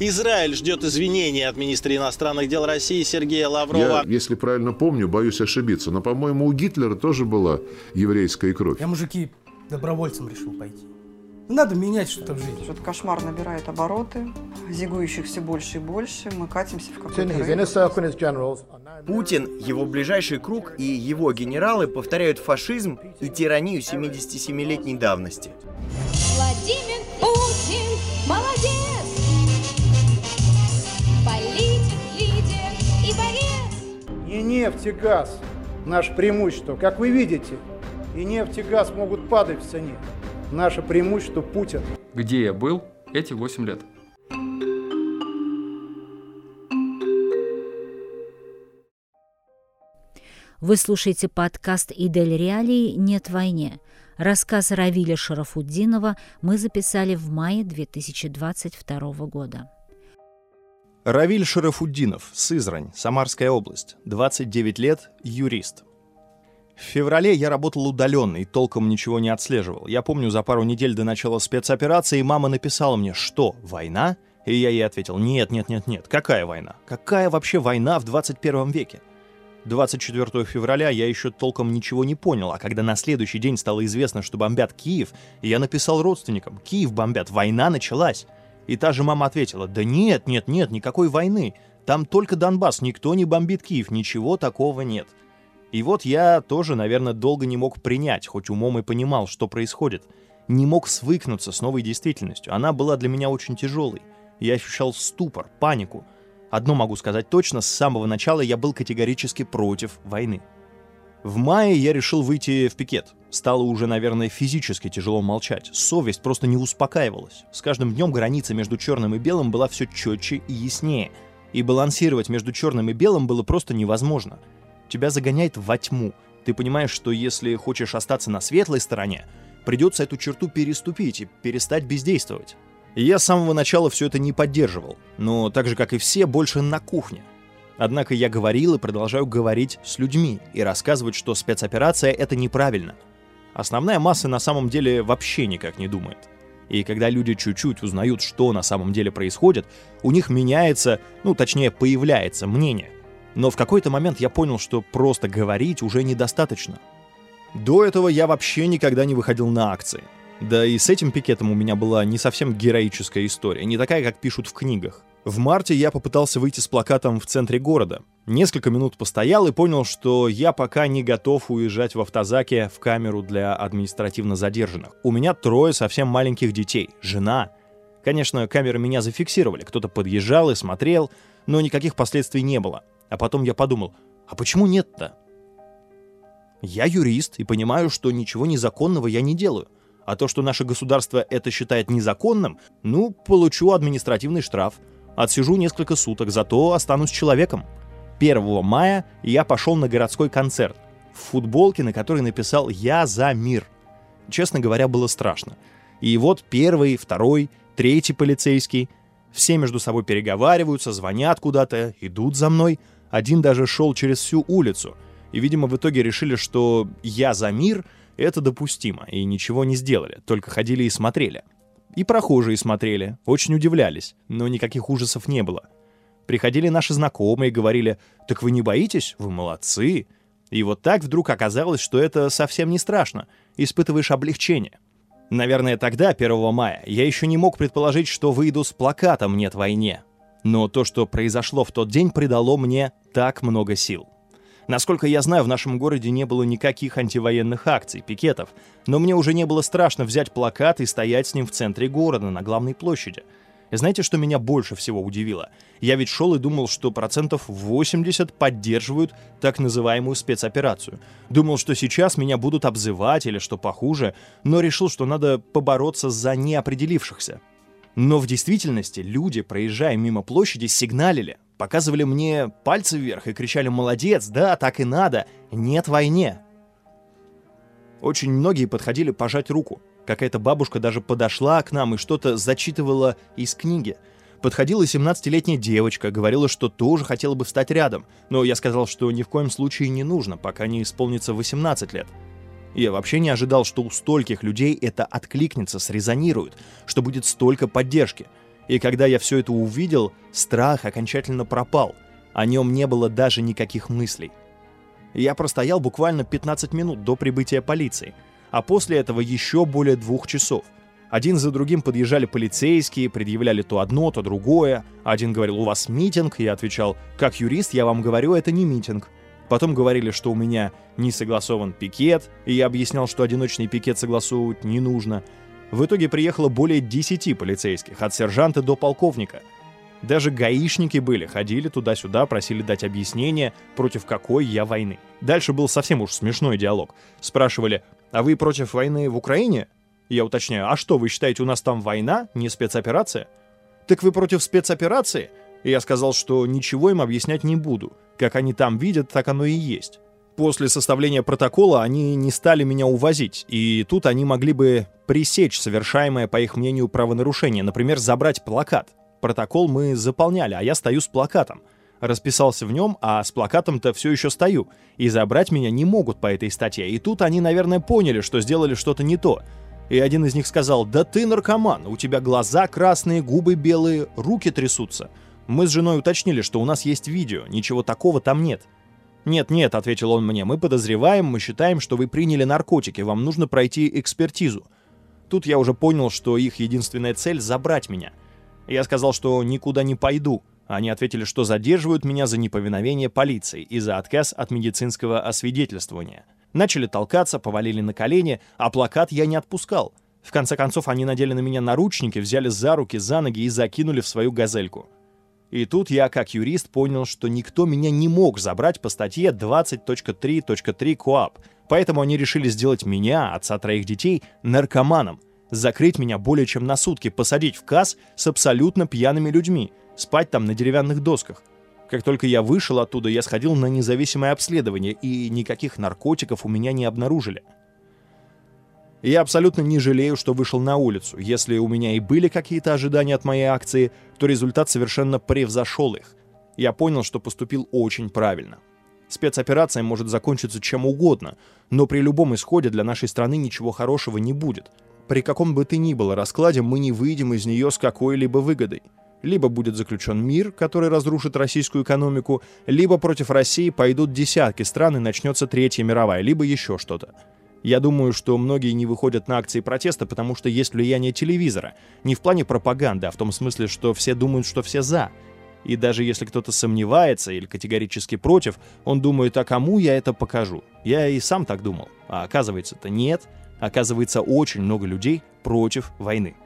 Израиль ждет извинений от министра иностранных дел России Сергея Лаврова. Я, если правильно помню, боюсь ошибиться, но, по-моему, у Гитлера тоже была еврейская кровь. Я, мужики, добровольцем решил пойти. Надо менять что-то в жизни. Этот кошмар набирает обороты, зигующих все больше и больше. Мы катимся в какой-то Путин, его ближайший круг и его генералы повторяют фашизм и тиранию 77-летней давности. Владимир Путин молодец! Нефть и газ – наше преимущество. Как вы видите, и нефть и газ могут падать в цене. Наше преимущество – Путин. Где я был эти 8 лет? Вы слушаете подкаст «Идель Реалии. Нет войне». Рассказ Равиля Шарафуддинова мы записали в мае 2022 года. Равиль Шарафуддинов, Сызрань, Самарская область, 29 лет, юрист. В феврале я работал удаленно и толком ничего не отслеживал. Я помню, за пару недель до начала спецоперации мама написала мне, что, война? И я ей ответил, нет, нет, нет, нет, какая война? Какая вообще война в 21 веке? 24 февраля я еще толком ничего не понял, а когда на следующий день стало известно, что бомбят Киев, я написал родственникам, Киев бомбят, война началась. И та же мама ответила, да нет, нет, нет, никакой войны, там только Донбасс, никто не бомбит Киев, ничего такого нет. И вот я тоже, наверное, долго не мог принять, хоть умом и понимал, что происходит. Не мог свыкнуться с новой действительностью, она была для меня очень тяжелой. Я ощущал ступор, панику, Одно могу сказать точно, с самого начала я был категорически против войны. В мае я решил выйти в пикет. Стало уже, наверное, физически тяжело молчать. Совесть просто не успокаивалась. С каждым днем граница между черным и белым была все четче и яснее. И балансировать между черным и белым было просто невозможно. Тебя загоняет во тьму. Ты понимаешь, что если хочешь остаться на светлой стороне, придется эту черту переступить и перестать бездействовать. Я с самого начала все это не поддерживал, но так же, как и все, больше на кухне. Однако я говорил и продолжаю говорить с людьми и рассказывать, что спецоперация — это неправильно. Основная масса на самом деле вообще никак не думает. И когда люди чуть-чуть узнают, что на самом деле происходит, у них меняется, ну точнее появляется мнение. Но в какой-то момент я понял, что просто говорить уже недостаточно. До этого я вообще никогда не выходил на акции. Да и с этим пикетом у меня была не совсем героическая история, не такая, как пишут в книгах. В марте я попытался выйти с плакатом в центре города. Несколько минут постоял и понял, что я пока не готов уезжать в автозаке в камеру для административно задержанных. У меня трое совсем маленьких детей, жена. Конечно, камеры меня зафиксировали, кто-то подъезжал и смотрел, но никаких последствий не было. А потом я подумал, а почему нет-то? Я юрист и понимаю, что ничего незаконного я не делаю. А то, что наше государство это считает незаконным, ну, получу административный штраф. Отсижу несколько суток, зато останусь человеком. 1 мая я пошел на городской концерт. В футболке, на которой написал «Я за мир». Честно говоря, было страшно. И вот первый, второй, третий полицейский. Все между собой переговариваются, звонят куда-то, идут за мной. Один даже шел через всю улицу. И, видимо, в итоге решили, что «Я за мир» Это допустимо, и ничего не сделали, только ходили и смотрели. И прохожие смотрели, очень удивлялись, но никаких ужасов не было. Приходили наши знакомые говорили, «Так вы не боитесь? Вы молодцы!» И вот так вдруг оказалось, что это совсем не страшно, испытываешь облегчение. Наверное, тогда, 1 мая, я еще не мог предположить, что выйду с плакатом «Нет войне». Но то, что произошло в тот день, придало мне так много сил. Насколько я знаю, в нашем городе не было никаких антивоенных акций, пикетов, но мне уже не было страшно взять плакат и стоять с ним в центре города, на главной площади. Знаете, что меня больше всего удивило? Я ведь шел и думал, что процентов 80 поддерживают так называемую спецоперацию. Думал, что сейчас меня будут обзывать или что похуже, но решил, что надо побороться за неопределившихся. Но в действительности люди, проезжая мимо площади, сигналили, показывали мне пальцы вверх и кричали «Молодец, да, так и надо, нет войне». Очень многие подходили пожать руку. Какая-то бабушка даже подошла к нам и что-то зачитывала из книги. Подходила 17-летняя девочка, говорила, что тоже хотела бы встать рядом, но я сказал, что ни в коем случае не нужно, пока не исполнится 18 лет. Я вообще не ожидал, что у стольких людей это откликнется, срезонирует, что будет столько поддержки. И когда я все это увидел, страх окончательно пропал. О нем не было даже никаких мыслей. Я простоял буквально 15 минут до прибытия полиции, а после этого еще более двух часов. Один за другим подъезжали полицейские, предъявляли то одно, то другое. Один говорил, у вас митинг, я отвечал, как юрист, я вам говорю, это не митинг. Потом говорили, что у меня не согласован пикет, и я объяснял, что одиночный пикет согласовывать не нужно. В итоге приехало более 10 полицейских, от сержанта до полковника. Даже гаишники были, ходили туда-сюда, просили дать объяснение, против какой я войны. Дальше был совсем уж смешной диалог. Спрашивали, а вы против войны в Украине? Я уточняю, а что, вы считаете, у нас там война, не спецоперация? Так вы против спецоперации? И я сказал, что ничего им объяснять не буду. Как они там видят, так оно и есть. После составления протокола они не стали меня увозить, и тут они могли бы пресечь совершаемое, по их мнению, правонарушение, например, забрать плакат. Протокол мы заполняли, а я стою с плакатом. Расписался в нем, а с плакатом-то все еще стою, и забрать меня не могут по этой статье. И тут они, наверное, поняли, что сделали что-то не то. И один из них сказал, да ты наркоман, у тебя глаза красные, губы белые, руки трясутся. Мы с женой уточнили, что у нас есть видео, ничего такого там нет. «Нет-нет», — ответил он мне, — «мы подозреваем, мы считаем, что вы приняли наркотики, вам нужно пройти экспертизу». Тут я уже понял, что их единственная цель — забрать меня. Я сказал, что никуда не пойду. Они ответили, что задерживают меня за неповиновение полиции и за отказ от медицинского освидетельствования. Начали толкаться, повалили на колени, а плакат я не отпускал. В конце концов, они надели на меня наручники, взяли за руки, за ноги и закинули в свою газельку. И тут я, как юрист, понял, что никто меня не мог забрать по статье 20.3.3 КОАП, поэтому они решили сделать меня, отца троих детей, наркоманом, закрыть меня более чем на сутки, посадить в КАС с абсолютно пьяными людьми, спать там на деревянных досках. Как только я вышел оттуда, я сходил на независимое обследование, и никаких наркотиков у меня не обнаружили. Я абсолютно не жалею, что вышел на улицу. Если у меня и были какие-то ожидания от моей акции, то результат совершенно превзошел их. Я понял, что поступил очень правильно. Спецоперация может закончиться чем угодно, но при любом исходе для нашей страны ничего хорошего не будет. При каком бы ты ни было раскладе мы не выйдем из нее с какой-либо выгодой. Либо будет заключен мир, который разрушит российскую экономику, либо против России пойдут десятки стран и начнется Третья мировая, либо еще что-то. Я думаю, что многие не выходят на акции протеста, потому что есть влияние телевизора. Не в плане пропаганды, а в том смысле, что все думают, что все за. И даже если кто-то сомневается или категорически против, он думает, а кому я это покажу? Я и сам так думал. А оказывается-то нет. Оказывается, очень много людей против войны.